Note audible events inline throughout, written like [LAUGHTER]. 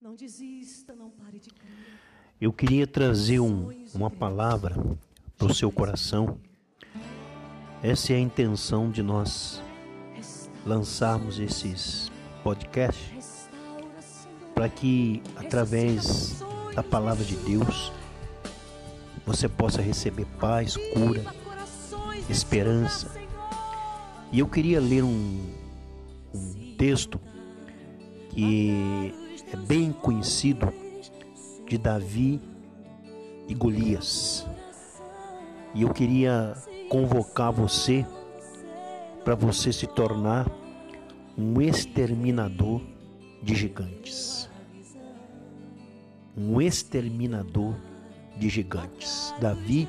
Não desista, não pare de crer. Eu queria trazer um, uma palavra para o seu coração. Essa é a intenção de nós lançarmos esses podcasts para que através da palavra de Deus você possa receber paz, cura, esperança. E eu queria ler um, um texto que é bem conhecido de Davi e Golias. E eu queria convocar você para você se tornar um exterminador de gigantes. Um exterminador de gigantes. Davi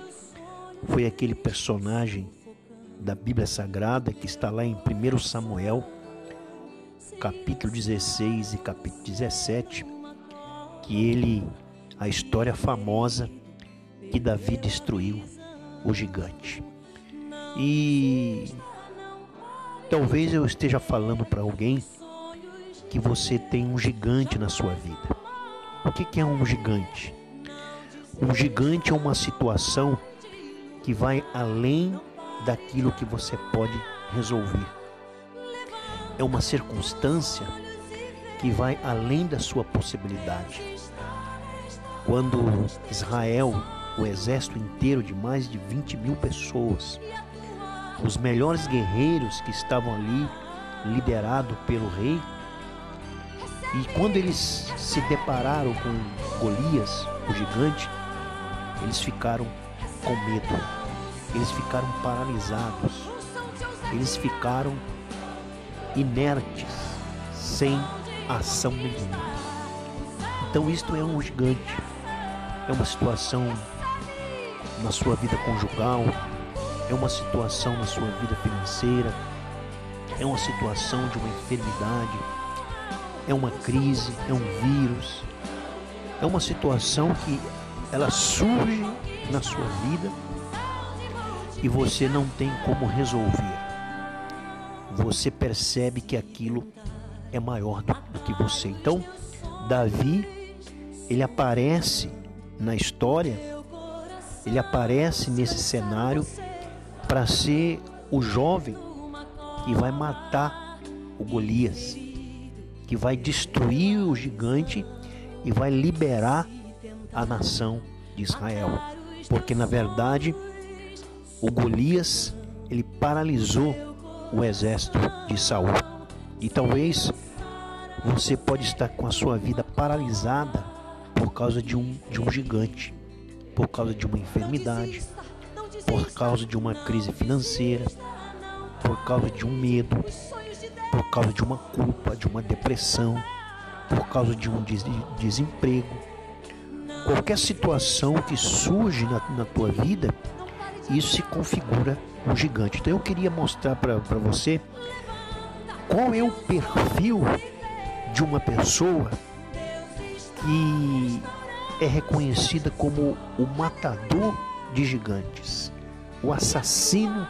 foi aquele personagem da Bíblia Sagrada que está lá em 1 Samuel, capítulo 16 e capítulo 17, que ele a história famosa que Davi destruiu o gigante. E talvez eu esteja falando para alguém que você tem um gigante na sua vida. O que é um gigante? Um gigante é uma situação que vai além daquilo que você pode resolver. É uma circunstância que vai além da sua possibilidade. Quando Israel, o exército inteiro de mais de 20 mil pessoas, os melhores guerreiros que estavam ali, liderado pelo rei, e quando eles se depararam com Golias, o gigante, eles ficaram com medo, eles ficaram paralisados, eles ficaram inertes, sem ação nenhuma. Então, isto é um gigante. É uma situação na sua vida conjugal, é uma situação na sua vida financeira, é uma situação de uma enfermidade, é uma crise, é um vírus, é uma situação que ela surge na sua vida e você não tem como resolver. Você percebe que aquilo é maior do, do que você. Então, Davi, ele aparece na história, ele aparece nesse cenário para ser o jovem que vai matar o Golias, que vai destruir o gigante e vai liberar a nação de Israel. Porque na verdade, o Golias, ele paralisou o exército de Saul. E talvez você pode estar com a sua vida paralisada por causa de um, de um gigante, por causa de uma enfermidade, por causa de uma crise financeira, por causa de um medo, por causa de uma culpa, de uma depressão, por causa de um des desemprego. Qualquer situação que surge na, na tua vida, isso se configura um gigante. Então eu queria mostrar para você qual é o perfil de uma pessoa que é reconhecida como o matador de gigantes, o assassino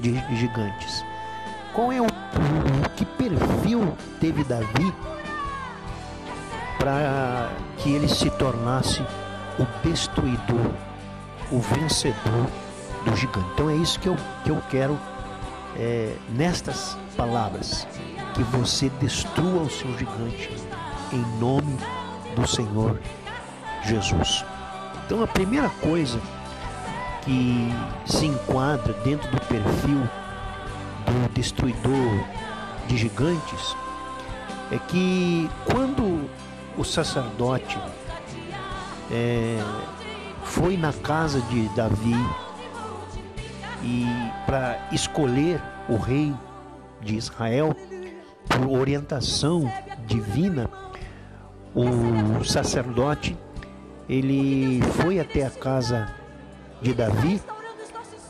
de gigantes. Qual é o, o que perfil teve Davi para que ele se tornasse o destruidor, o vencedor do gigante? Então é isso que eu, que eu quero é, nestas palavras, que você destrua o seu gigante em nome do Senhor Jesus. Então, a primeira coisa que se enquadra dentro do perfil do destruidor de gigantes é que quando o sacerdote é, foi na casa de Davi e para escolher o rei de Israel por orientação divina, o sacerdote ele foi até a casa de Davi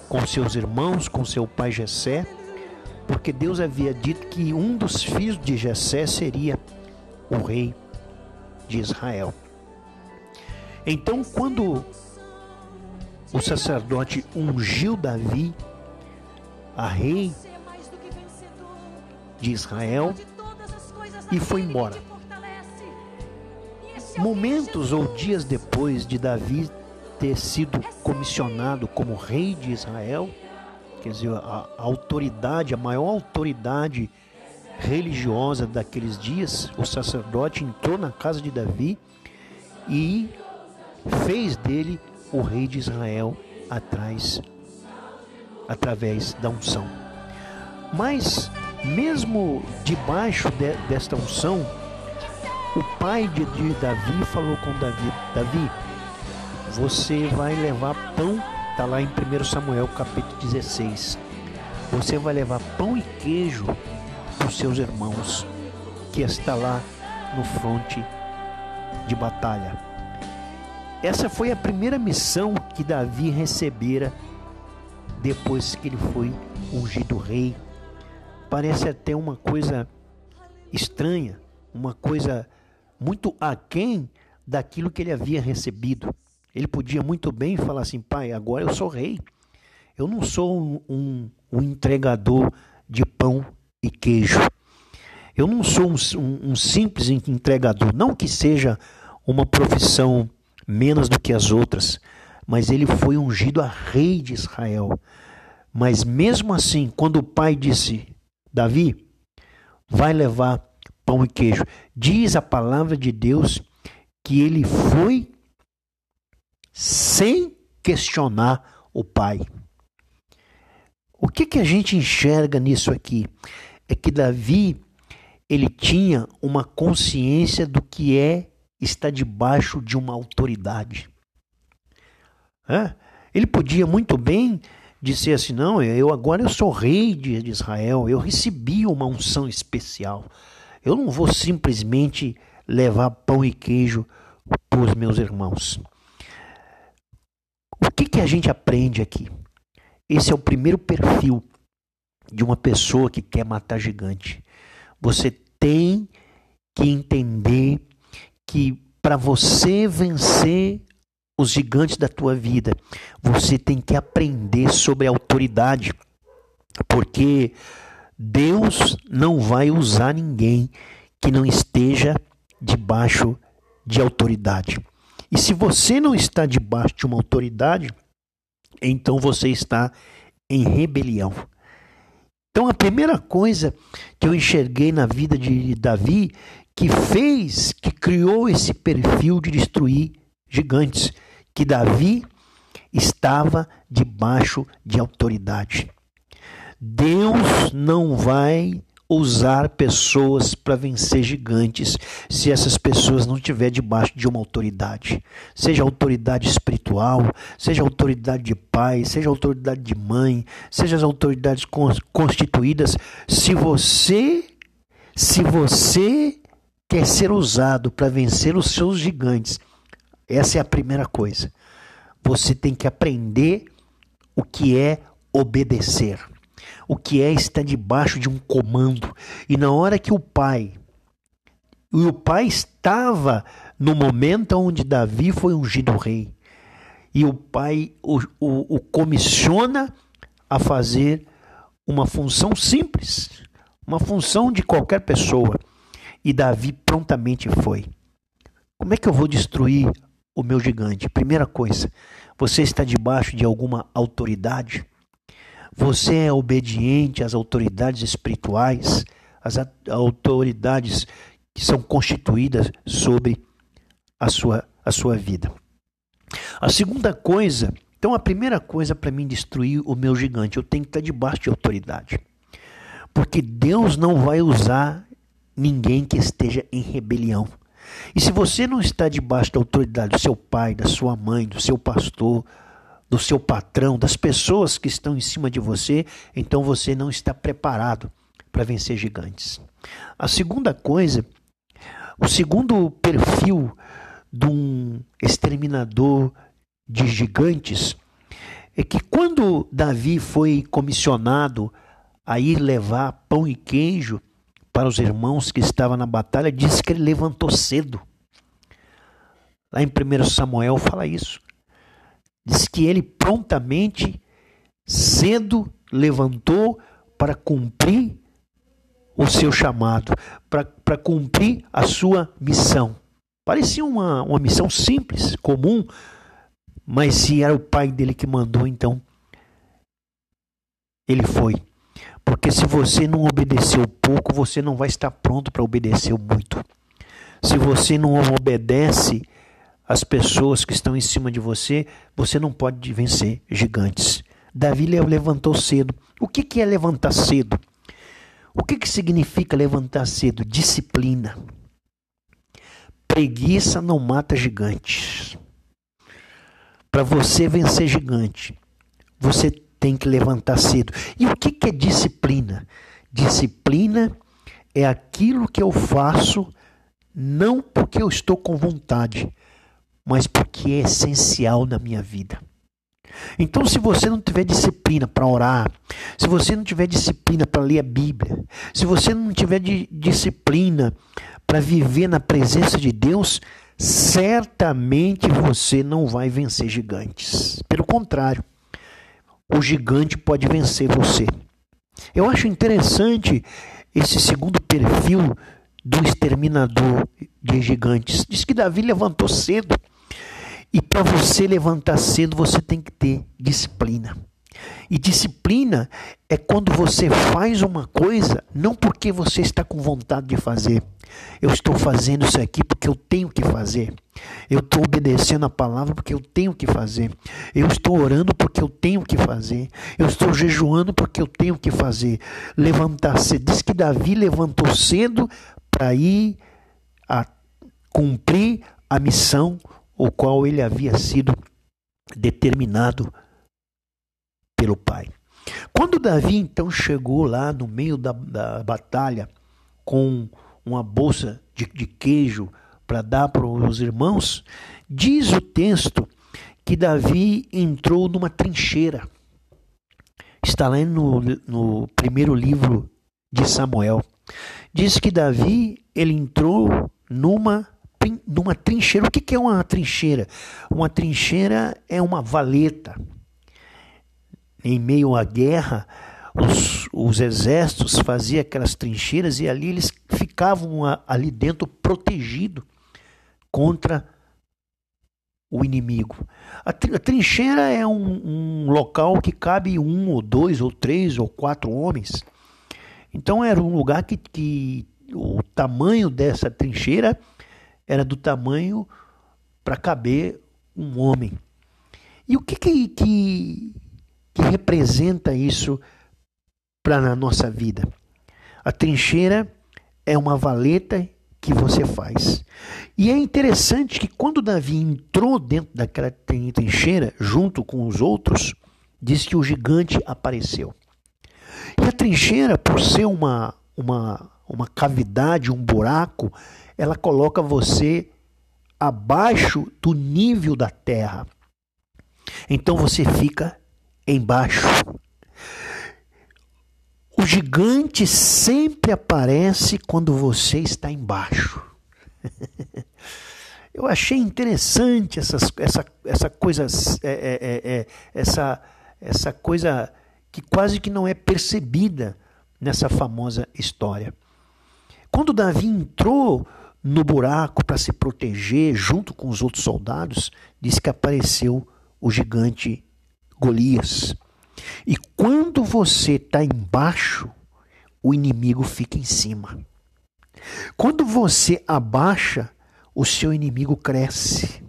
com seus irmãos, com seu pai Jessé, porque Deus havia dito que um dos filhos de Jessé seria o rei de Israel. Então, quando o sacerdote ungiu Davi a rei de Israel e foi embora. Momentos ou dias depois de Davi ter sido comissionado como rei de Israel, quer dizer, a, autoridade, a maior autoridade religiosa daqueles dias, o sacerdote entrou na casa de Davi e fez dele o rei de Israel atrás através da unção. Mas mesmo debaixo de, desta unção, o pai de, de Davi falou com Davi: Davi, você vai levar pão, está lá em 1 Samuel capítulo 16. Você vai levar pão e queijo para os seus irmãos, que está lá no fronte de batalha. Essa foi a primeira missão que Davi recebera depois que ele foi ungido rei. Parece até uma coisa estranha, uma coisa muito aquém daquilo que ele havia recebido. Ele podia muito bem falar assim: pai, agora eu sou rei. Eu não sou um, um, um entregador de pão e queijo. Eu não sou um, um, um simples entregador. Não que seja uma profissão menos do que as outras, mas ele foi ungido a rei de Israel. Mas mesmo assim, quando o pai disse: Davi, vai levar pão e queijo, diz a palavra de Deus que ele foi sem questionar o pai. O que, que a gente enxerga nisso aqui? É que Davi ele tinha uma consciência do que é estar debaixo de uma autoridade. É? Ele podia muito bem dizer assim: não, eu agora eu sou rei de Israel, eu recebi uma unção especial. Eu não vou simplesmente levar pão e queijo para os meus irmãos. O que, que a gente aprende aqui? Esse é o primeiro perfil de uma pessoa que quer matar gigante. Você tem que entender que para você vencer os gigantes da tua vida, você tem que aprender sobre a autoridade, porque Deus não vai usar ninguém que não esteja debaixo de autoridade. E se você não está debaixo de uma autoridade, então você está em rebelião. Então a primeira coisa que eu enxerguei na vida de Davi que fez, que criou esse perfil de destruir gigantes, que Davi estava debaixo de autoridade. Deus não vai usar pessoas para vencer gigantes se essas pessoas não estiver debaixo de uma autoridade. Seja autoridade espiritual, seja autoridade de pai, seja autoridade de mãe, seja as autoridades constituídas, se você se você quer ser usado para vencer os seus gigantes, essa é a primeira coisa. Você tem que aprender o que é obedecer. O que é estar debaixo de um comando. E na hora que o pai, e o pai estava no momento onde Davi foi ungido rei, e o pai o, o, o comissiona a fazer uma função simples, uma função de qualquer pessoa. E Davi prontamente foi. Como é que eu vou destruir o meu gigante? Primeira coisa, você está debaixo de alguma autoridade? Você é obediente às autoridades espirituais, às autoridades que são constituídas sobre a sua, a sua vida. A segunda coisa, então a primeira coisa para mim destruir o meu gigante, eu tenho que estar debaixo de autoridade. Porque Deus não vai usar ninguém que esteja em rebelião. E se você não está debaixo da autoridade do seu pai, da sua mãe, do seu pastor, do seu patrão, das pessoas que estão em cima de você, então você não está preparado para vencer gigantes. A segunda coisa, o segundo perfil de um exterminador de gigantes é que quando Davi foi comissionado a ir levar pão e queijo para os irmãos que estavam na batalha, diz que ele levantou cedo. Lá em 1 Samuel fala isso. Diz que ele prontamente, cedo, levantou para cumprir o seu chamado, para, cumprir a sua missão. Parecia uma, uma missão simples, comum, mas se era o pai dele que mandou, então ele foi. Porque se você não obedeceu pouco, você não vai estar pronto para obedecer muito. Se você não obedece as pessoas que estão em cima de você, você não pode vencer gigantes. Davi levantou cedo. O que, que é levantar cedo? O que, que significa levantar cedo? Disciplina. Preguiça não mata gigantes. Para você vencer gigante, você tem que levantar cedo. E o que, que é disciplina? Disciplina é aquilo que eu faço não porque eu estou com vontade, mas porque é essencial na minha vida. Então, se você não tiver disciplina para orar, se você não tiver disciplina para ler a Bíblia, se você não tiver disciplina para viver na presença de Deus, certamente você não vai vencer gigantes. Pelo contrário, o gigante pode vencer você. Eu acho interessante esse segundo perfil do exterminador de gigantes. Diz que Davi levantou cedo. E para você levantar cedo, você tem que ter disciplina. E disciplina é quando você faz uma coisa não porque você está com vontade de fazer. Eu estou fazendo isso aqui porque eu tenho que fazer. Eu estou obedecendo a palavra porque eu tenho que fazer. Eu estou orando porque eu tenho que fazer. Eu estou jejuando porque eu tenho que fazer. Levantar cedo. Diz que Davi levantou cedo para ir a cumprir a missão o qual ele havia sido determinado pelo pai. Quando Davi então chegou lá no meio da, da batalha com uma bolsa de, de queijo para dar para os irmãos, diz o texto que Davi entrou numa trincheira. Está lá no, no primeiro livro de Samuel. Diz que Davi ele entrou numa numa trincheira. O que é uma trincheira? Uma trincheira é uma valeta. Em meio à guerra, os, os exércitos faziam aquelas trincheiras e ali eles ficavam ali dentro protegidos contra o inimigo. A, trincheira é um, um, local que cabe um ou dois ou três ou quatro homens. Então era um lugar que, que o tamanho dessa trincheira era do tamanho para caber um homem. E o que, que, que, que representa isso para a nossa vida? A trincheira é uma valeta que você faz. E é interessante que quando Davi entrou dentro daquela trincheira, junto com os outros, diz que o gigante apareceu. E a trincheira, por ser uma, uma, uma cavidade, um buraco, ela coloca você abaixo do nível da terra. Então você fica embaixo. O gigante sempre aparece quando você está embaixo. [LAUGHS] Eu achei interessante essas, essa, essa coisa, é, é, é, é, essa, essa coisa que quase que não é percebida nessa famosa história. Quando Davi entrou no buraco para se proteger junto com os outros soldados, diz que apareceu o gigante Golias. E quando você está embaixo, o inimigo fica em cima. Quando você abaixa, o seu inimigo cresce.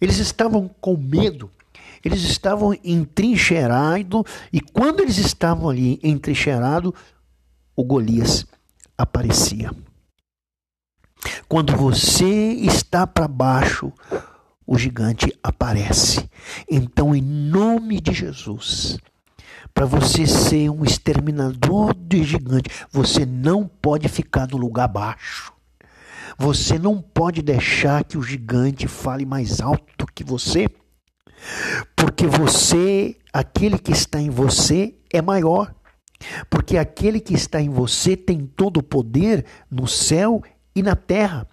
Eles estavam com medo eles estavam entrincheirados e quando eles estavam ali entrincheirados, o Golias aparecia. Quando você está para baixo, o gigante aparece. Então, em nome de Jesus, para você ser um exterminador de gigante, você não pode ficar no lugar baixo. Você não pode deixar que o gigante fale mais alto que você. Porque você, aquele que está em você, é maior. Porque aquele que está em você tem todo o poder no céu e na terra.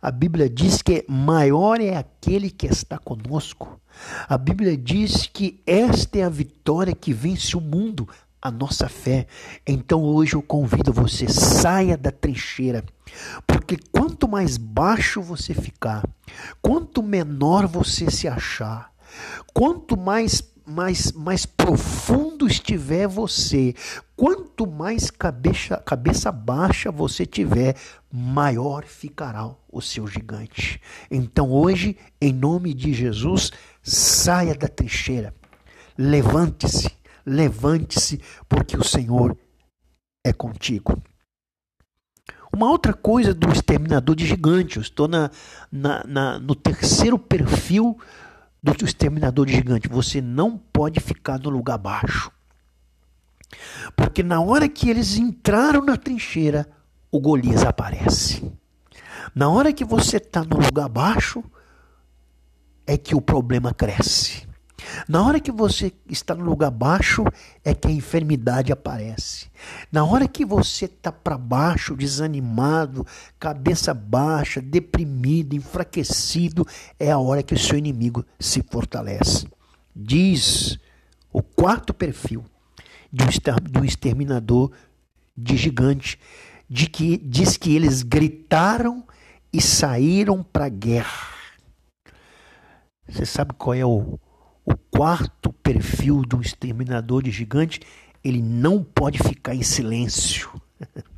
A Bíblia diz que maior é aquele que está conosco. A Bíblia diz que esta é a vitória que vence o mundo, a nossa fé. Então hoje eu convido você, saia da trincheira, porque quanto mais baixo você ficar, quanto menor você se achar, quanto mais mais, mais profundo estiver você, quanto mais cabeça, cabeça baixa você tiver, maior ficará o seu gigante. Então hoje, em nome de Jesus, saia da trincheira, levante-se, levante-se, porque o Senhor é contigo. Uma outra coisa do exterminador de gigantes, estou na, na, na, no terceiro perfil do exterminador gigante. Você não pode ficar no lugar baixo. Porque na hora que eles entraram na trincheira, o Golias aparece. Na hora que você está no lugar baixo, é que o problema cresce. Na hora que você está no lugar baixo, é que a enfermidade aparece. Na hora que você está para baixo, desanimado, cabeça baixa, deprimido, enfraquecido, é a hora que o seu inimigo se fortalece. Diz o quarto perfil do exterminador de gigante, de que diz que eles gritaram e saíram para a guerra. Você sabe qual é o, o quarto perfil de um exterminador de gigante, ele não pode ficar em silêncio. [LAUGHS]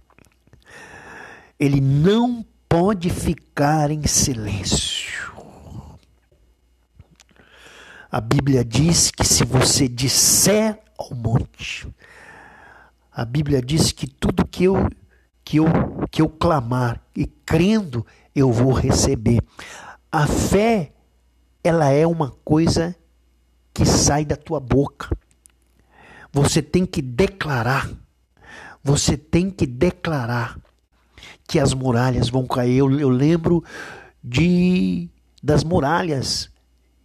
Ele não pode ficar em silêncio. A Bíblia diz que se você disser ao monte, a Bíblia diz que tudo que eu que eu que eu clamar e crendo eu vou receber. A fé ela é uma coisa que sai da tua boca. Você tem que declarar. Você tem que declarar que as muralhas vão cair. Eu, eu lembro de das muralhas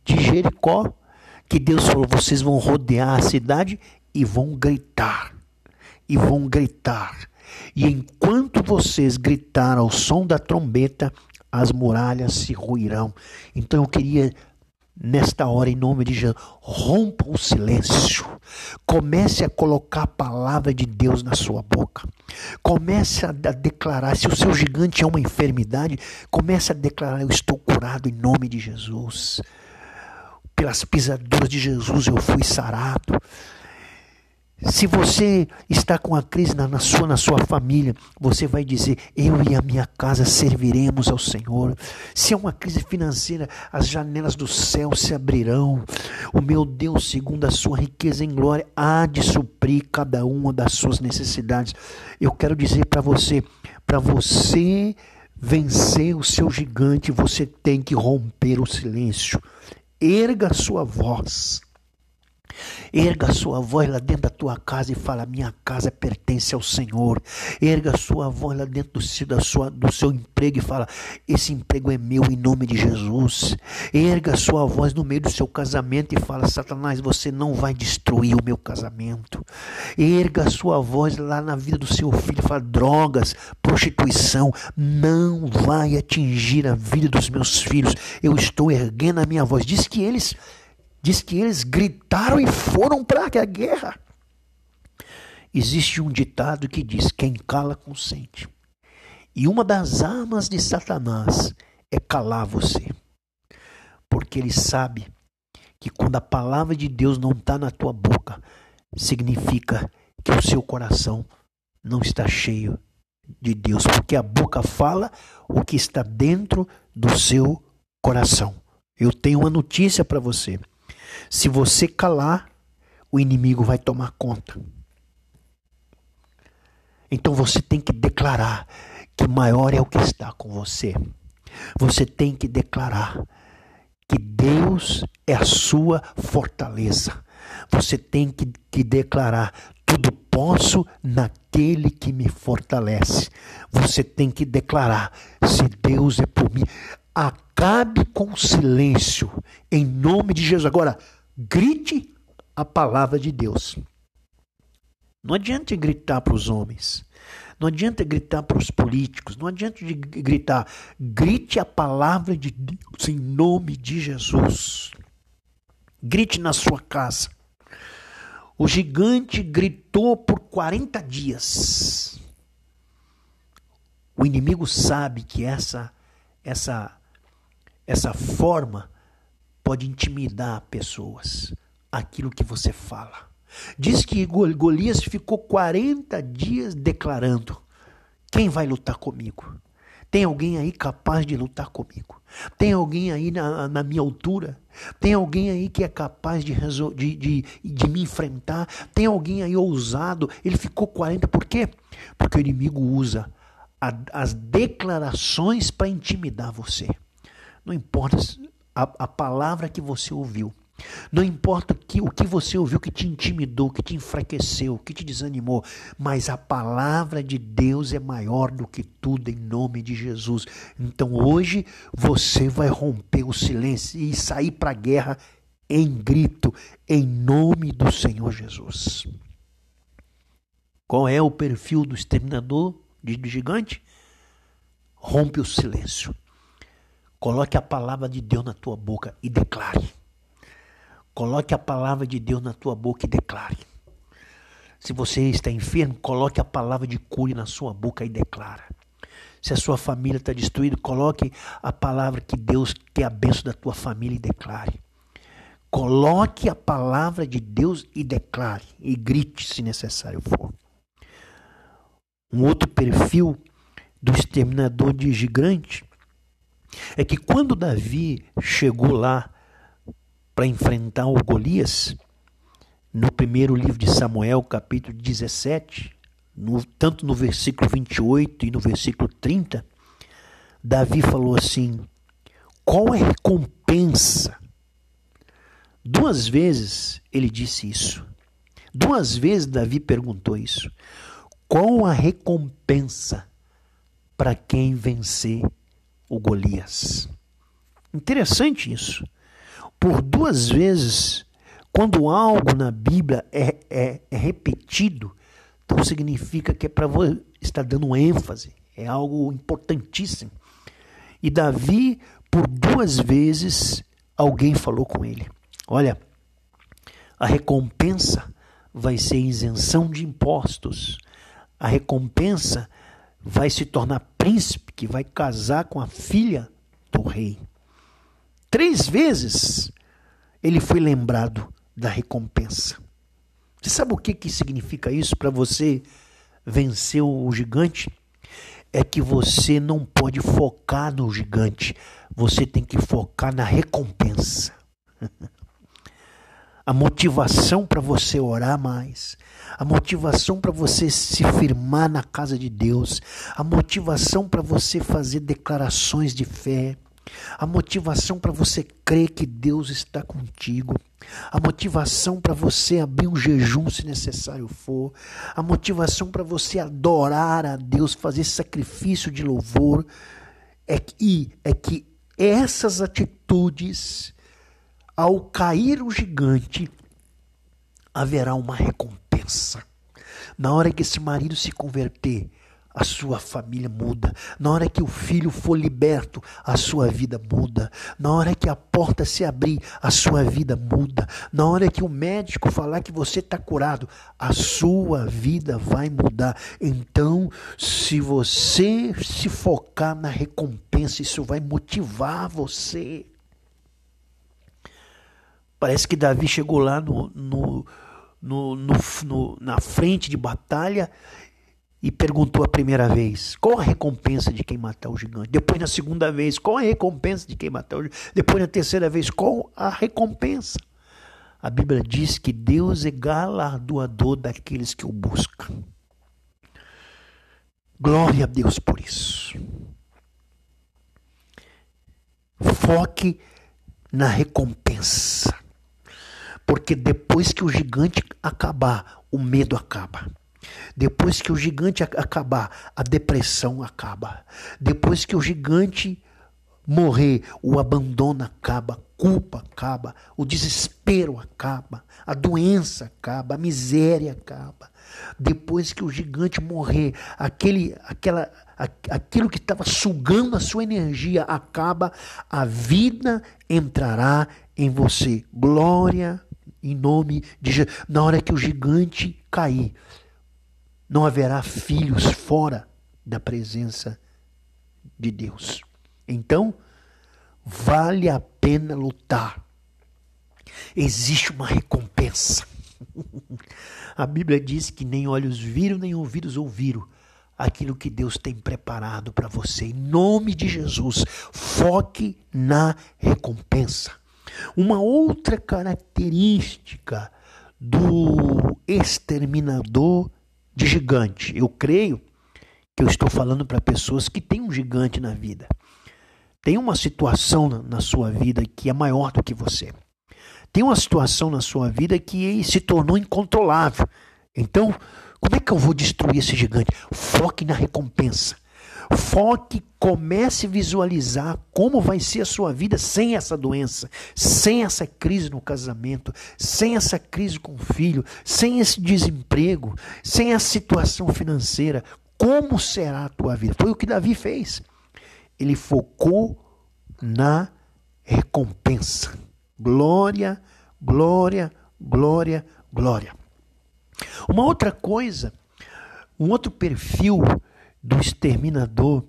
de Jericó, que Deus falou: vocês vão rodear a cidade e vão gritar. E vão gritar. E enquanto vocês gritar ao som da trombeta, as muralhas se ruirão. Então eu queria nesta hora, em nome de Jesus, rompa o silêncio. Comece a colocar a palavra de Deus na sua boca. Comece a declarar. Se o seu gigante é uma enfermidade, comece a declarar: Eu estou curado em nome de Jesus. Pelas pisaduras de Jesus eu fui sarado. Se você está com a crise na, na, sua, na sua família, você vai dizer: Eu e a minha casa serviremos ao Senhor. Se é uma crise financeira, as janelas do céu se abrirão. O meu Deus, segundo a sua riqueza em glória, há de suprir cada uma das suas necessidades. Eu quero dizer para você: para você vencer o seu gigante, você tem que romper o silêncio. Erga a sua voz. Erga sua voz lá dentro da tua casa e fala: Minha casa pertence ao Senhor. Erga sua voz lá dentro do sua, do seu emprego e fala: Esse emprego é meu em nome de Jesus. Erga sua voz no meio do seu casamento e fala: Satanás, você não vai destruir o meu casamento. Erga sua voz lá na vida do seu filho e fala: Drogas, prostituição, não vai atingir a vida dos meus filhos. Eu estou erguendo a minha voz. Diz que eles diz que eles gritaram e foram para a guerra. Existe um ditado que diz: quem cala consente. E uma das armas de Satanás é calar você. Porque ele sabe que quando a palavra de Deus não está na tua boca, significa que o seu coração não está cheio de Deus. Porque a boca fala o que está dentro do seu coração. Eu tenho uma notícia para você. Se você calar, o inimigo vai tomar conta. Então você tem que declarar que maior é o que está com você. Você tem que declarar que Deus é a sua fortaleza. Você tem que, que declarar: tudo posso naquele que me fortalece. Você tem que declarar: se Deus é por mim, Acabe com o silêncio, em nome de Jesus. Agora, grite a palavra de Deus. Não adianta gritar para os homens. Não adianta gritar para os políticos. Não adianta gritar. Grite a palavra de Deus em nome de Jesus. Grite na sua casa. O gigante gritou por 40 dias. O inimigo sabe que essa essa essa forma pode intimidar pessoas, aquilo que você fala. Diz que Golias ficou 40 dias declarando: Quem vai lutar comigo? Tem alguém aí capaz de lutar comigo? Tem alguém aí na, na minha altura? Tem alguém aí que é capaz de, de, de, de me enfrentar? Tem alguém aí ousado? Ele ficou 40, por quê? Porque o inimigo usa a, as declarações para intimidar você. Não importa a, a palavra que você ouviu, não importa o que, o que você ouviu que te intimidou, que te enfraqueceu, que te desanimou, mas a palavra de Deus é maior do que tudo em nome de Jesus. Então hoje você vai romper o silêncio e sair para a guerra em grito, em nome do Senhor Jesus. Qual é o perfil do exterminador do gigante? Rompe o silêncio. Coloque a palavra de Deus na tua boca e declare. Coloque a palavra de Deus na tua boca e declare. Se você está enfermo, coloque a palavra de cura na sua boca e declara. Se a sua família está destruída, coloque a palavra que Deus quer a benção da tua família e declare. Coloque a palavra de Deus e declare. E grite se necessário for. Um outro perfil do exterminador de gigante é que quando Davi chegou lá para enfrentar o Golias, no primeiro livro de Samuel, capítulo 17, no, tanto no versículo 28 e no versículo 30, Davi falou assim: qual é a recompensa? Duas vezes ele disse isso. Duas vezes Davi perguntou isso. Qual a recompensa para quem vencer o Golias? Interessante isso por duas vezes, quando algo na Bíblia é, é, é repetido, então significa que é para estar dando ênfase, é algo importantíssimo. E Davi, por duas vezes, alguém falou com ele: Olha, a recompensa vai ser isenção de impostos, a recompensa vai se tornar príncipe que vai casar com a filha do rei. Três vezes ele foi lembrado da recompensa. Você sabe o que, que significa isso para você vencer o gigante? É que você não pode focar no gigante, você tem que focar na recompensa. [LAUGHS] a motivação para você orar mais, a motivação para você se firmar na casa de Deus, a motivação para você fazer declarações de fé, a motivação para você crer que Deus está contigo, a motivação para você abrir um jejum se necessário for, a motivação para você adorar a Deus, fazer sacrifício de louvor, é que, é que essas atitudes, ao cair o gigante, haverá uma recompensa. Na hora que esse marido se converter, a sua família muda. Na hora que o filho for liberto, a sua vida muda. Na hora que a porta se abrir, a sua vida muda. Na hora que o médico falar que você está curado, a sua vida vai mudar. Então, se você se focar na recompensa, isso vai motivar você. Parece que Davi chegou lá no, no, no, no, na frente de batalha e perguntou a primeira vez: qual a recompensa de quem matar o gigante? Depois, na segunda vez: qual a recompensa de quem matar o gigante? Depois, na terceira vez: qual a recompensa? A Bíblia diz que Deus é galardoador daqueles que o buscam. Glória a Deus por isso. Foque na recompensa. Porque depois que o gigante acabar, o medo acaba. Depois que o gigante acabar, a depressão acaba. Depois que o gigante morrer, o abandono acaba, a culpa acaba, o desespero acaba, a doença acaba, a miséria acaba. Depois que o gigante morrer, aquele, aquela, aquilo que estava sugando a sua energia acaba, a vida entrará em você. Glória Em nome de Jesus. Na hora que o gigante cair, não haverá filhos fora da presença de Deus. Então, vale a pena lutar. Existe uma recompensa. [LAUGHS] A Bíblia diz que nem olhos viram, nem ouvidos ouviram aquilo que Deus tem preparado para você. Em nome de Jesus, foque na recompensa. Uma outra característica do exterminador de gigante, eu creio que eu estou falando para pessoas que têm um gigante na vida. Tem uma situação na sua vida que é maior do que você. Tem uma situação na sua vida que se tornou incontrolável. Então, como é que eu vou destruir esse gigante? Foque na recompensa. Foque, comece a visualizar como vai ser a sua vida sem essa doença, sem essa crise no casamento, sem essa crise com o filho, sem esse desemprego, sem a situação financeira. Como será a tua vida? Foi o que Davi fez. Ele focou na recompensa. Glória, glória, glória, glória. Uma outra coisa, um outro perfil do exterminador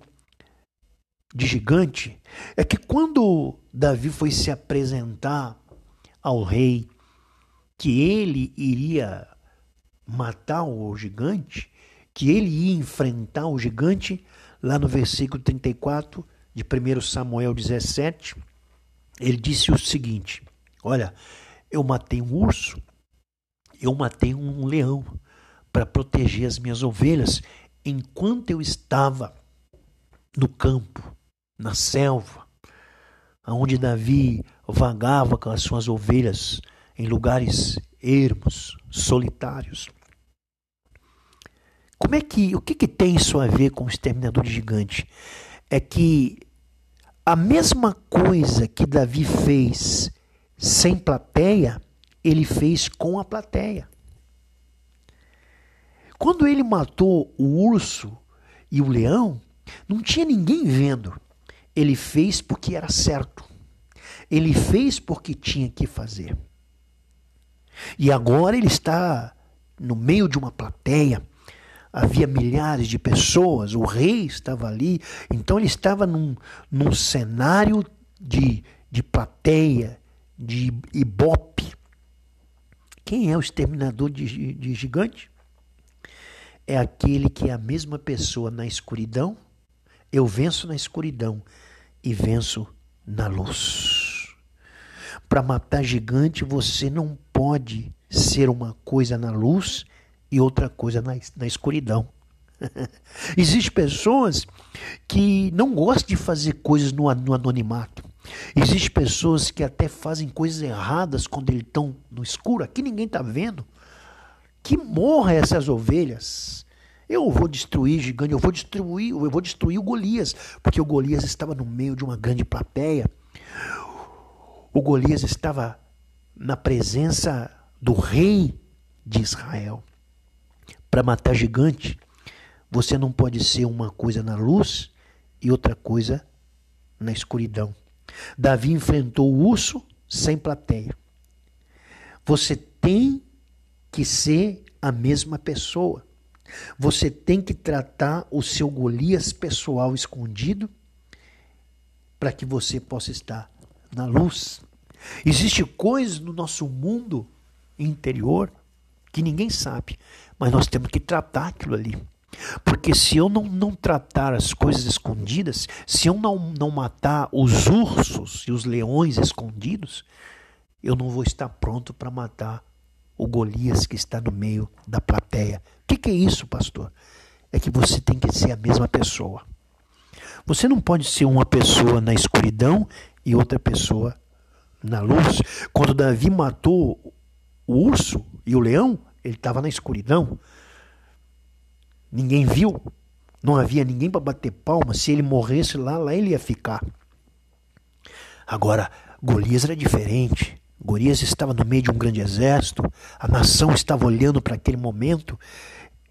de gigante é que quando Davi foi se apresentar ao rei que ele iria matar o gigante, que ele ia enfrentar o gigante, lá no versículo 34 de 1 Samuel 17, ele disse o seguinte: Olha, eu matei um urso, eu matei um leão para proteger as minhas ovelhas enquanto eu estava no campo, na selva, onde Davi vagava com as suas ovelhas em lugares ermos, solitários. Como é que, o que, que tem isso a ver com o exterminador gigante? É que a mesma coisa que Davi fez sem plateia, ele fez com a plateia. Quando ele matou o urso e o leão, não tinha ninguém vendo. Ele fez porque era certo. Ele fez porque tinha que fazer. E agora ele está no meio de uma plateia. Havia milhares de pessoas, o rei estava ali, então ele estava num, num cenário de, de plateia, de ibope. Quem é o exterminador de, de gigante? É aquele que é a mesma pessoa na escuridão. Eu venço na escuridão e venço na luz. Para matar gigante, você não pode ser uma coisa na luz e outra coisa na, na escuridão. [LAUGHS] Existem pessoas que não gostam de fazer coisas no, no anonimato. Existem pessoas que até fazem coisas erradas quando eles estão no escuro. Aqui ninguém está vendo. Que morra essas ovelhas. Eu vou destruir gigante, eu vou destruir, eu vou destruir o Golias, porque o Golias estava no meio de uma grande plateia. O Golias estava na presença do rei de Israel. Para matar gigante, você não pode ser uma coisa na luz e outra coisa na escuridão. Davi enfrentou o urso sem plateia. Você tem que ser a mesma pessoa. Você tem que tratar o seu Golias pessoal escondido para que você possa estar na luz. Existem coisas no nosso mundo interior que ninguém sabe, mas nós temos que tratar aquilo ali. Porque se eu não, não tratar as coisas escondidas, se eu não, não matar os ursos e os leões escondidos, eu não vou estar pronto para matar o Golias que está no meio da plateia. O que, que é isso, pastor? É que você tem que ser a mesma pessoa. Você não pode ser uma pessoa na escuridão e outra pessoa na luz. Quando Davi matou o urso e o leão, ele estava na escuridão. Ninguém viu. Não havia ninguém para bater palma. Se ele morresse lá, lá ele ia ficar. Agora, Golias era diferente. Golias estava no meio de um grande exército. A nação estava olhando para aquele momento.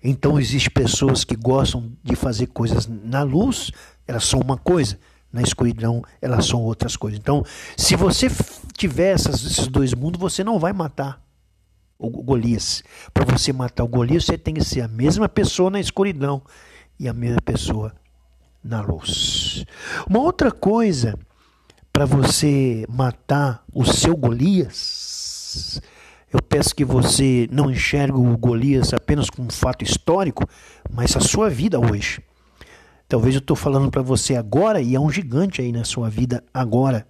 Então, existem pessoas que gostam de fazer coisas na luz, elas são uma coisa. Na escuridão, elas são outras coisas. Então, se você tiver essas, esses dois mundos, você não vai matar o Golias. Para você matar o Golias, você tem que ser a mesma pessoa na escuridão e a mesma pessoa na luz. Uma outra coisa para você matar o seu Golias, eu peço que você não enxergue o Golias apenas como um fato histórico, mas a sua vida hoje. Talvez eu estou falando para você agora e é um gigante aí na sua vida agora.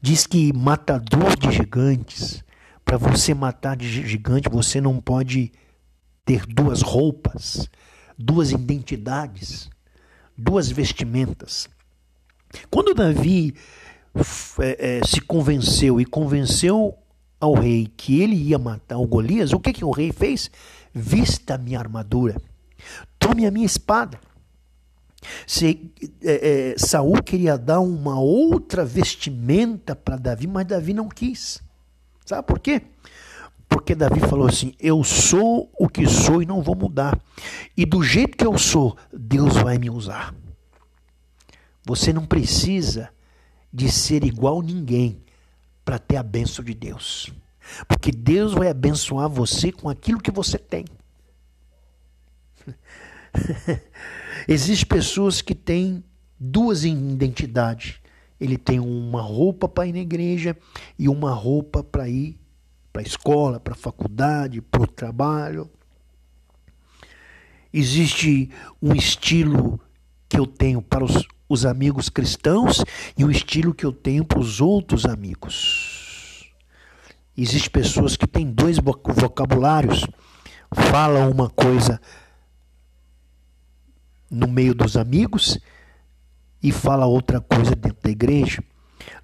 Diz que matador de gigantes. Para você matar de gigante, você não pode ter duas roupas, duas identidades, duas vestimentas. Quando Davi é, é, se convenceu e convenceu ao rei que ele ia matar o Golias, o que, que o rei fez? Vista minha armadura, tome a minha espada. Se, é, é, Saul queria dar uma outra vestimenta para Davi, mas Davi não quis. Sabe por quê? Porque Davi falou assim: Eu sou o que sou e não vou mudar. E do jeito que eu sou, Deus vai me usar. Você não precisa de ser igual ninguém para ter a bênção de Deus. Porque Deus vai abençoar você com aquilo que você tem. [LAUGHS] Existem pessoas que têm duas identidades. Ele tem uma roupa para ir na igreja e uma roupa para ir para a escola, para a faculdade, para o trabalho. Existe um estilo que eu tenho para os, os amigos cristãos e um estilo que eu tenho para os outros amigos. Existem pessoas que têm dois vocabulários, falam uma coisa no meio dos amigos e fala outra coisa dentro da igreja.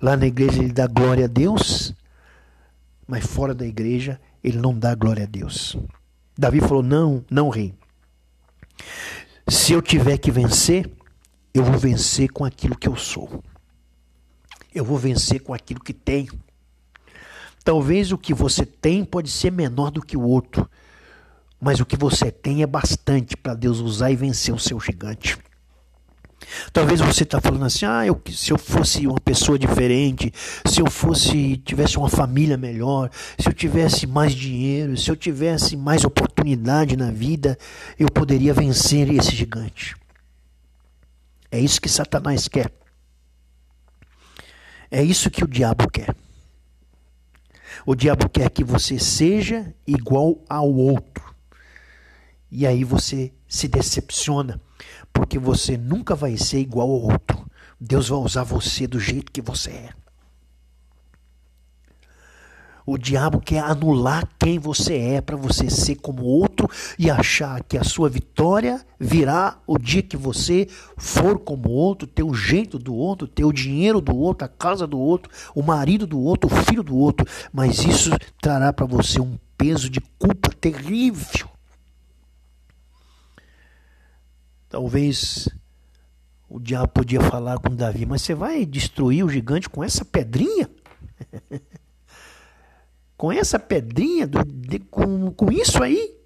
Lá na igreja ele dá glória a Deus, mas fora da igreja ele não dá glória a Deus. Davi falou: Não, não, rei. Se eu tiver que vencer, eu vou vencer com aquilo que eu sou. Eu vou vencer com aquilo que tenho. Talvez o que você tem pode ser menor do que o outro, mas o que você tem é bastante para Deus usar e vencer o seu gigante. Talvez você está falando assim, ah, eu, se eu fosse uma pessoa diferente, se eu fosse tivesse uma família melhor, se eu tivesse mais dinheiro, se eu tivesse mais oportunidade na vida, eu poderia vencer esse gigante. É isso que Satanás quer. É isso que o diabo quer. O diabo quer que você seja igual ao outro. E aí você se decepciona, porque você nunca vai ser igual ao outro. Deus vai usar você do jeito que você é. O diabo quer anular quem você é para você ser como outro e achar que a sua vitória virá o dia que você for como outro, ter o jeito do outro, ter o dinheiro do outro, a casa do outro, o marido do outro, o filho do outro. Mas isso trará para você um peso de culpa terrível. Talvez o diabo podia falar com Davi, mas você vai destruir o gigante com essa pedrinha? [LAUGHS] com essa pedrinha, do, de, com, com isso aí?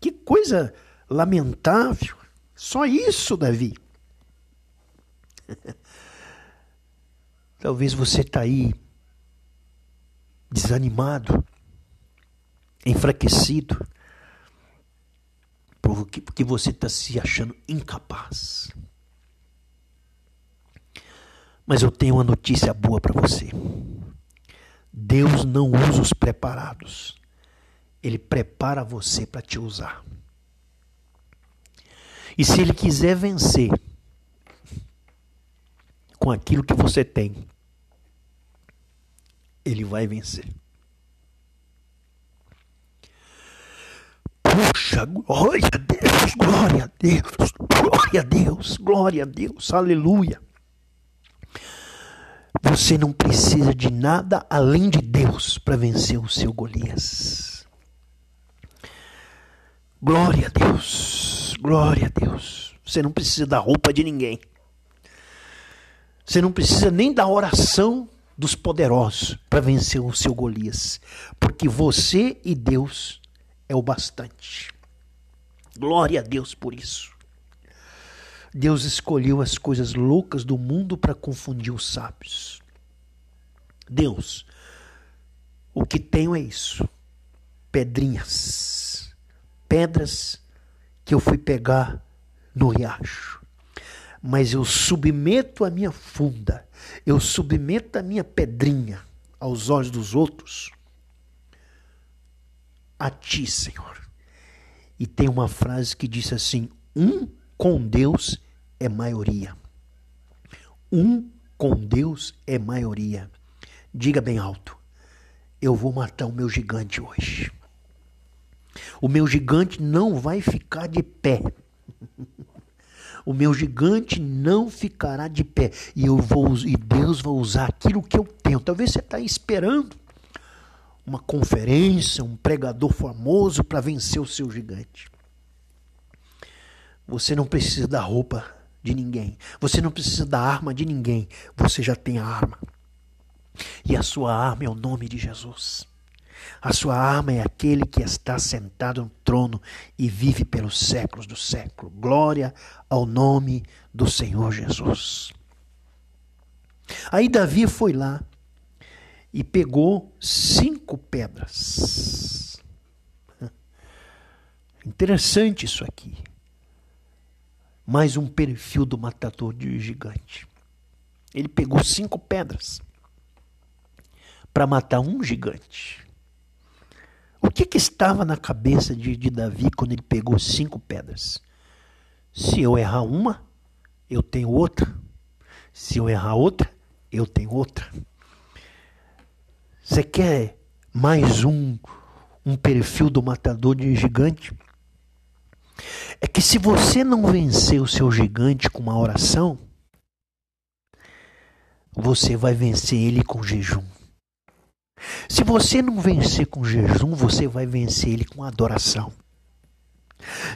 Que coisa lamentável. Só isso, Davi. [LAUGHS] Talvez você está aí desanimado, enfraquecido, porque, você está se achando incapaz. Mas eu tenho uma notícia boa para você. Deus não usa os preparados. Ele prepara você para te usar. E se ele quiser vencer com aquilo que você tem, ele vai vencer. Puxa, glória a Deus, glória a Deus, glória a Deus, glória a Deus, aleluia. Você não precisa de nada além de Deus para vencer o seu Golias. Glória a Deus, glória a Deus. Você não precisa da roupa de ninguém. Você não precisa nem da oração dos poderosos para vencer o seu Golias, porque você e Deus é o bastante. Glória a Deus por isso. Deus escolheu as coisas loucas do mundo para confundir os sábios. Deus, o que tenho é isso. pedrinhas, pedras que eu fui pegar no riacho. Mas eu submeto a minha funda, eu submeto a minha pedrinha aos olhos dos outros, a ti, Senhor. E tem uma frase que diz assim: um com Deus é maioria. Um com Deus é maioria. Diga bem alto: eu vou matar o meu gigante hoje. O meu gigante não vai ficar de pé. [LAUGHS] O meu gigante não ficará de pé. E eu vou e Deus vai usar aquilo que eu tenho. Talvez você está esperando uma conferência, um pregador famoso para vencer o seu gigante. Você não precisa da roupa de ninguém. Você não precisa da arma de ninguém. Você já tem a arma. E a sua arma é o nome de Jesus. A sua arma é aquele que está sentado no trono e vive pelos séculos do século. Glória ao nome do Senhor Jesus. Aí Davi foi lá e pegou cinco pedras. Interessante isso aqui. Mais um perfil do matador de gigante. Ele pegou cinco pedras para matar um gigante. O que, que estava na cabeça de, de Davi quando ele pegou cinco pedras? Se eu errar uma, eu tenho outra. Se eu errar outra, eu tenho outra. Você quer mais um, um perfil do matador de gigante? É que se você não vencer o seu gigante com uma oração, você vai vencer ele com jejum. Se você não vencer com jejum, você vai vencer ele com adoração.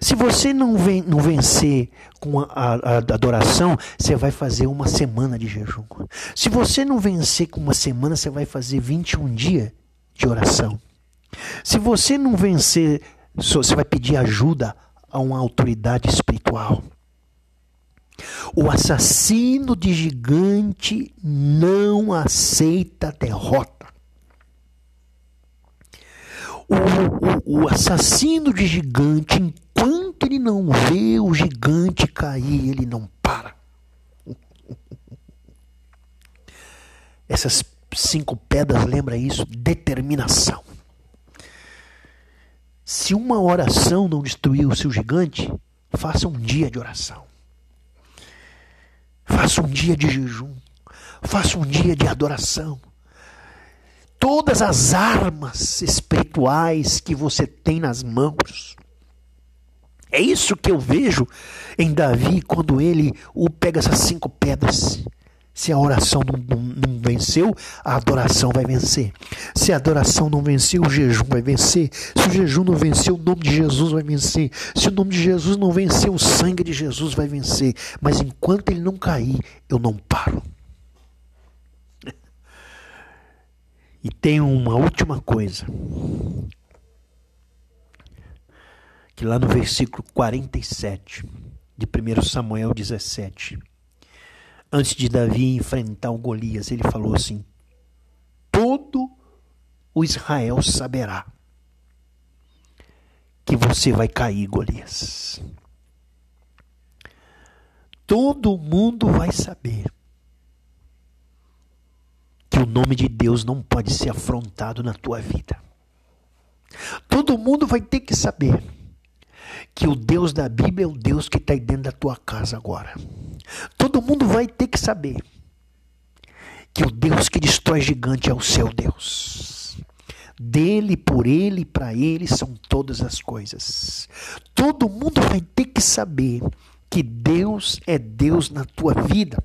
Se você não, vem, não vencer com a, a, a, adoração, você vai fazer uma semana de jejum. Se você não vencer com uma semana, você vai fazer 21 dias de oração. Se você não vencer, você vai pedir ajuda a uma autoridade espiritual. O assassino de gigante não aceita derrota. o, o, o assassino de gigante, enquanto ele não vê o gigante cair, ele não para. Essas cinco pedras lembra isso? Determinação. Se uma oração não destruir o seu gigante, faça um dia de oração. Faça um dia de jejum. Faça um dia de adoração todas as armas espirituais que você tem nas mãos. É isso que eu vejo em Davi quando ele o pega essas cinco pedras. Se a oração não, não, não, venceu, a adoração vai vencer. Se a adoração não venceu, o jejum vai vencer. Se o jejum não venceu, o nome de Jesus vai vencer. Se o nome de Jesus não venceu, o sangue de Jesus vai vencer. Mas enquanto ele não cair, eu não paro. E tem uma última coisa. Que lá no versículo 47 de 1 Samuel 17, antes de Davi enfrentar o Golias, ele falou assim: Todo o Israel saberá que você vai cair, Golias. Todo mundo vai saber que o nome de Deus não pode ser afrontado na tua vida. Todo mundo vai ter que saber que o Deus da Bíblia é o Deus que está aí dentro da tua casa agora. Todo mundo vai ter que saber que o Deus que destrói gigante é o seu Deus. Dele, por ele, para ele são todas as coisas. Todo mundo vai ter que saber que Deus é Deus na tua vida.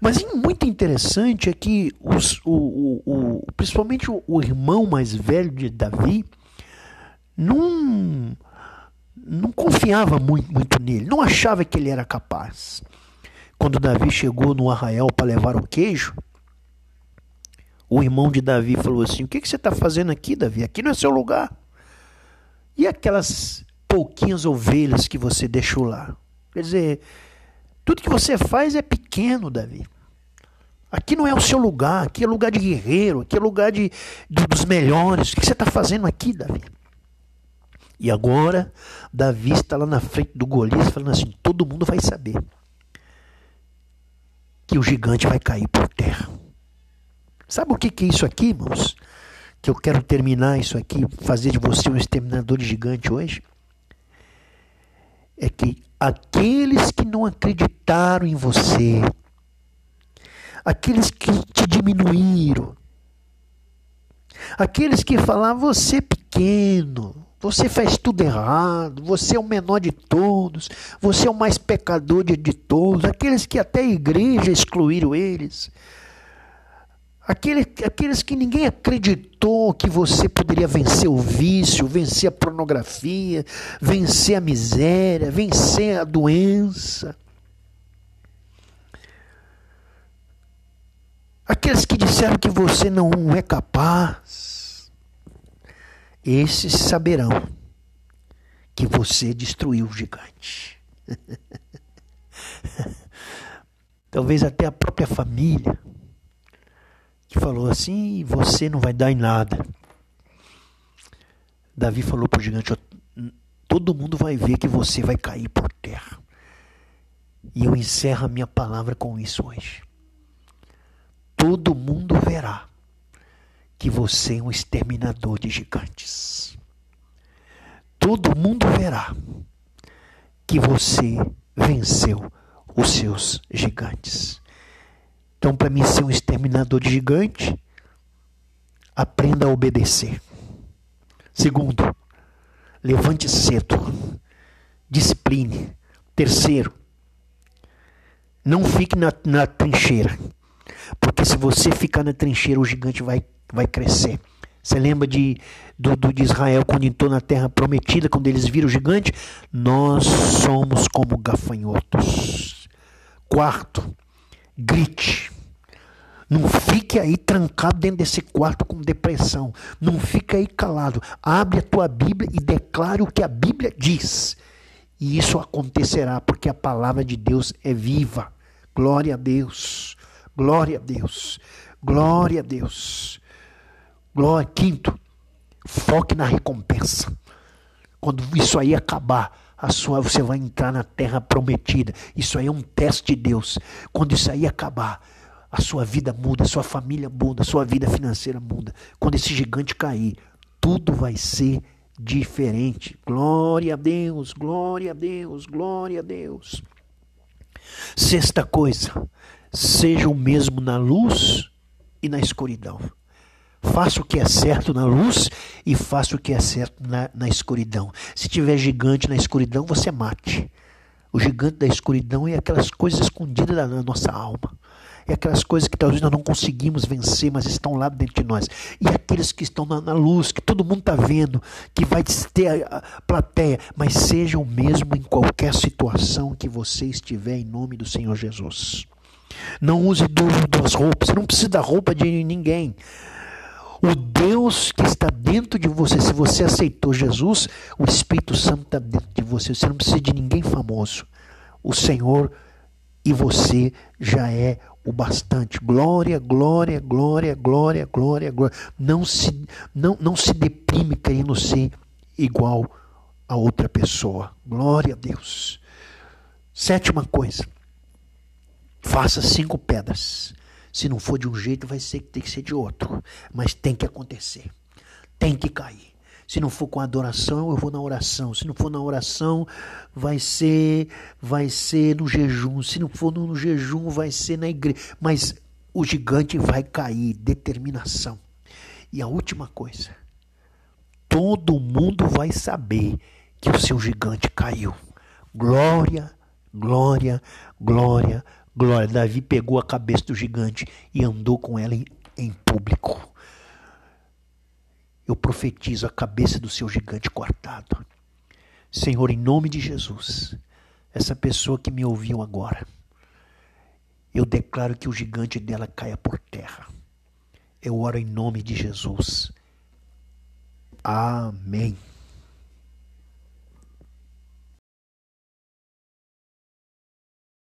Mas muito interessante é que os, o, o, o, principalmente o, irmão mais velho de Davi não, não confiava muito, muito nele, não achava que ele era capaz. Quando Davi chegou no arraial para levar o queijo, o irmão de Davi falou assim: O que, que você está fazendo aqui, Davi? Aqui não é seu lugar. E aquelas pouquinhas ovelhas que você deixou lá? Quer dizer, tudo que você faz é pequeno, Davi. Aqui não é o seu lugar, aqui é lugar de guerreiro, aqui é lugar de, dos melhores. O que você está fazendo aqui, Davi? E agora, Davi está lá na frente do Golias falando assim: todo mundo vai saber que o gigante vai cair por terra. Sabe o que, é isso aqui, irmãos? Que eu quero terminar isso aqui, fazer de você um exterminador de gigante hoje? É que aqueles que não acreditaram em você, aqueles que te diminuíram, aqueles que falaram, você é pequeno, você faz tudo errado, você é o menor de todos, você é o mais pecador de, todos, aqueles que até a igreja excluíram eles, aqueles, aqueles que ninguém acreditou que você poderia vencer o vício, vencer a pornografia, vencer a miséria, vencer a doença. Aqueles que disseram que você não é capaz, esses saberão que você destruiu o gigante. [LAUGHS] Talvez até a própria família que falou assim: você não vai dar em nada. Davi falou para o gigante: todo mundo vai ver que você vai cair por terra. E eu encerro a minha palavra com isso hoje todo mundo verá que você é um exterminador de gigantes. Todo mundo verá que você venceu os seus gigantes. Então, para mim ser um exterminador de gigante, aprenda a obedecer. Segundo, levante cedo. Discipline. Terceiro, não fique na, na trincheira. Porque se você ficar na trincheira, o gigante vai, vai crescer. Você lembra de, do, do, de Israel quando entrou na terra prometida, quando eles viram o gigante? Nós somos como gafanhotos. Quarto, grite. Não fique aí trancado dentro desse quarto com depressão. Não fique aí calado. Abre a tua Bíblia e declare o que a Bíblia diz. E isso acontecerá porque a palavra de Deus é viva. Glória a Deus. Glória a Deus. Glória a Deus. Glória. Quinto, foque na recompensa. Quando isso aí acabar, a sua, você vai entrar na terra prometida. Isso aí é um teste de Deus. Quando isso aí acabar, a sua vida muda, a sua família muda, a sua vida financeira muda. Quando esse gigante cair, tudo vai ser diferente. Glória a Deus, glória a Deus, glória a Deus. Sexta coisa, seja o mesmo na luz e na escuridão. Faça o que é certo na luz e faça o que é certo na, na escuridão. Se tiver gigante na escuridão, você mate. O gigante da escuridão é aquelas coisas escondidas da nossa alma. É aquelas coisas que talvez nós não conseguimos vencer, mas estão lá dentro de nós. E aqueles que estão na, na luz, que todo mundo está vendo, que vai ter a, a plateia, mas seja o mesmo em qualquer situação que você estiver, em nome do Senhor Jesus. Não use duas roupas. Você não precisa da roupa de ninguém. O Deus que está dentro de você, se você aceitou Jesus, o Espírito Santo está dentro de você. Você não precisa de ninguém famoso. O Senhor e você já é o bastante. Glória, glória, glória, glória, glória, glória. Não se, não, não se deprime querendo ser igual a outra pessoa. Glória a Deus. Sétima coisa. Faça cinco pedras. Se não for de um jeito, vai ser tem que ser de outro. Mas tem que acontecer. Tem que cair. Se não for com adoração, eu vou na oração. Se não for na oração, vai ser vai ser no jejum. Se não for no, no jejum, vai ser na igreja. Mas o gigante vai cair, determinação. E a última coisa, todo mundo vai saber que o seu gigante caiu. Glória, glória, glória, Glória, Davi pegou a cabeça do gigante e andou com ela em, em público. Eu profetizo a cabeça do seu gigante cortado. Senhor, em nome de Jesus, essa pessoa que me ouviu agora, eu declaro que o gigante dela caia por terra. Eu oro em nome de Jesus. Amém.